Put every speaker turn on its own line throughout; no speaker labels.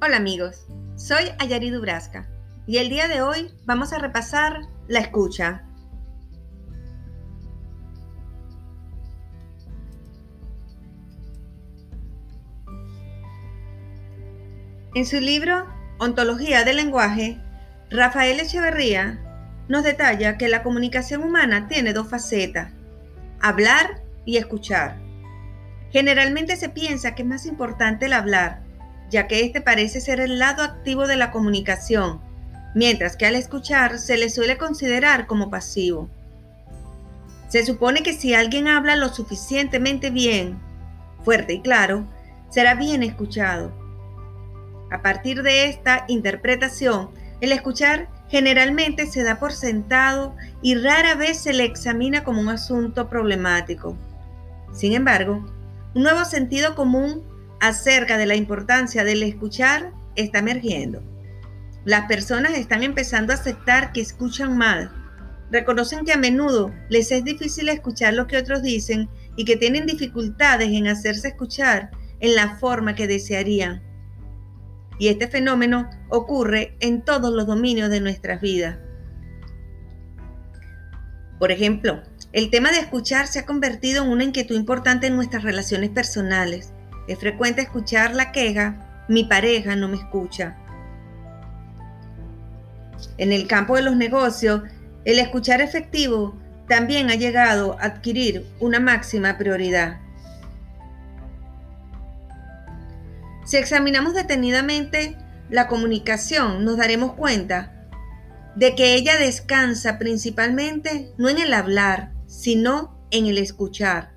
Hola amigos, soy Ayari Dubrasca y el día de hoy vamos a repasar la escucha. En su libro Ontología del lenguaje, Rafael Echeverría nos detalla que la comunicación humana tiene dos facetas, hablar y escuchar. Generalmente se piensa que es más importante el hablar, ya que este parece ser el lado activo de la comunicación, mientras que al escuchar se le suele considerar como pasivo. Se supone que si alguien habla lo suficientemente bien, fuerte y claro, será bien escuchado. A partir de esta interpretación, el escuchar generalmente se da por sentado y rara vez se le examina como un asunto problemático. Sin embargo, un nuevo sentido común acerca de la importancia del escuchar está emergiendo. Las personas están empezando a aceptar que escuchan mal. Reconocen que a menudo les es difícil escuchar lo que otros dicen y que tienen dificultades en hacerse escuchar en la forma que desearían. Y este fenómeno ocurre en todos los dominios de nuestras vidas. Por ejemplo, el tema de escuchar se ha convertido en una inquietud importante en nuestras relaciones personales. Es frecuente escuchar la queja, mi pareja no me escucha. En el campo de los negocios, el escuchar efectivo también ha llegado a adquirir una máxima prioridad. Si examinamos detenidamente la comunicación, nos daremos cuenta de que ella descansa principalmente no en el hablar, sino en el escuchar.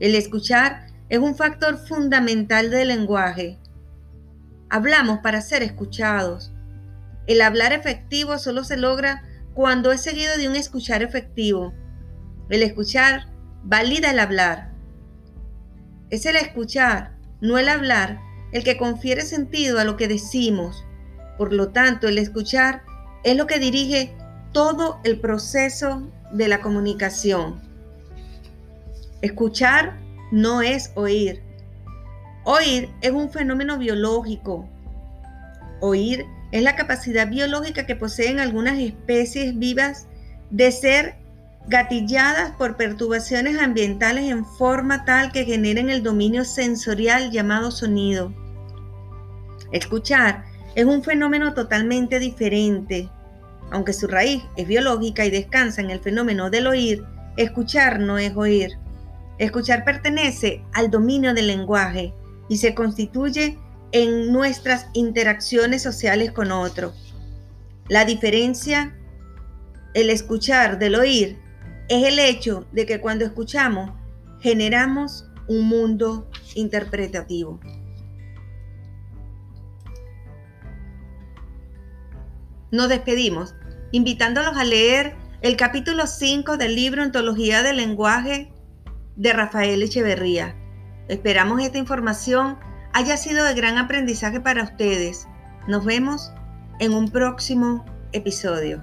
El escuchar es un factor fundamental del lenguaje. Hablamos para ser escuchados. El hablar efectivo solo se logra cuando es seguido de un escuchar efectivo. El escuchar valida el hablar. Es el escuchar, no el hablar, el que confiere sentido a lo que decimos. Por lo tanto, el escuchar es lo que dirige todo el proceso de la comunicación. Escuchar no es oír. Oír es un fenómeno biológico. Oír es la capacidad biológica que poseen algunas especies vivas de ser gatilladas por perturbaciones ambientales en forma tal que generen el dominio sensorial llamado sonido. Escuchar es un fenómeno totalmente diferente. Aunque su raíz es biológica y descansa en el fenómeno del oír, escuchar no es oír. Escuchar pertenece al dominio del lenguaje y se constituye en nuestras interacciones sociales con otro. La diferencia, el escuchar del oír, es el hecho de que cuando escuchamos generamos un mundo interpretativo. Nos despedimos, invitándolos a leer el capítulo 5 del libro Ontología del Lenguaje de Rafael Echeverría. Esperamos esta información haya sido de gran aprendizaje para ustedes. Nos vemos en un próximo episodio.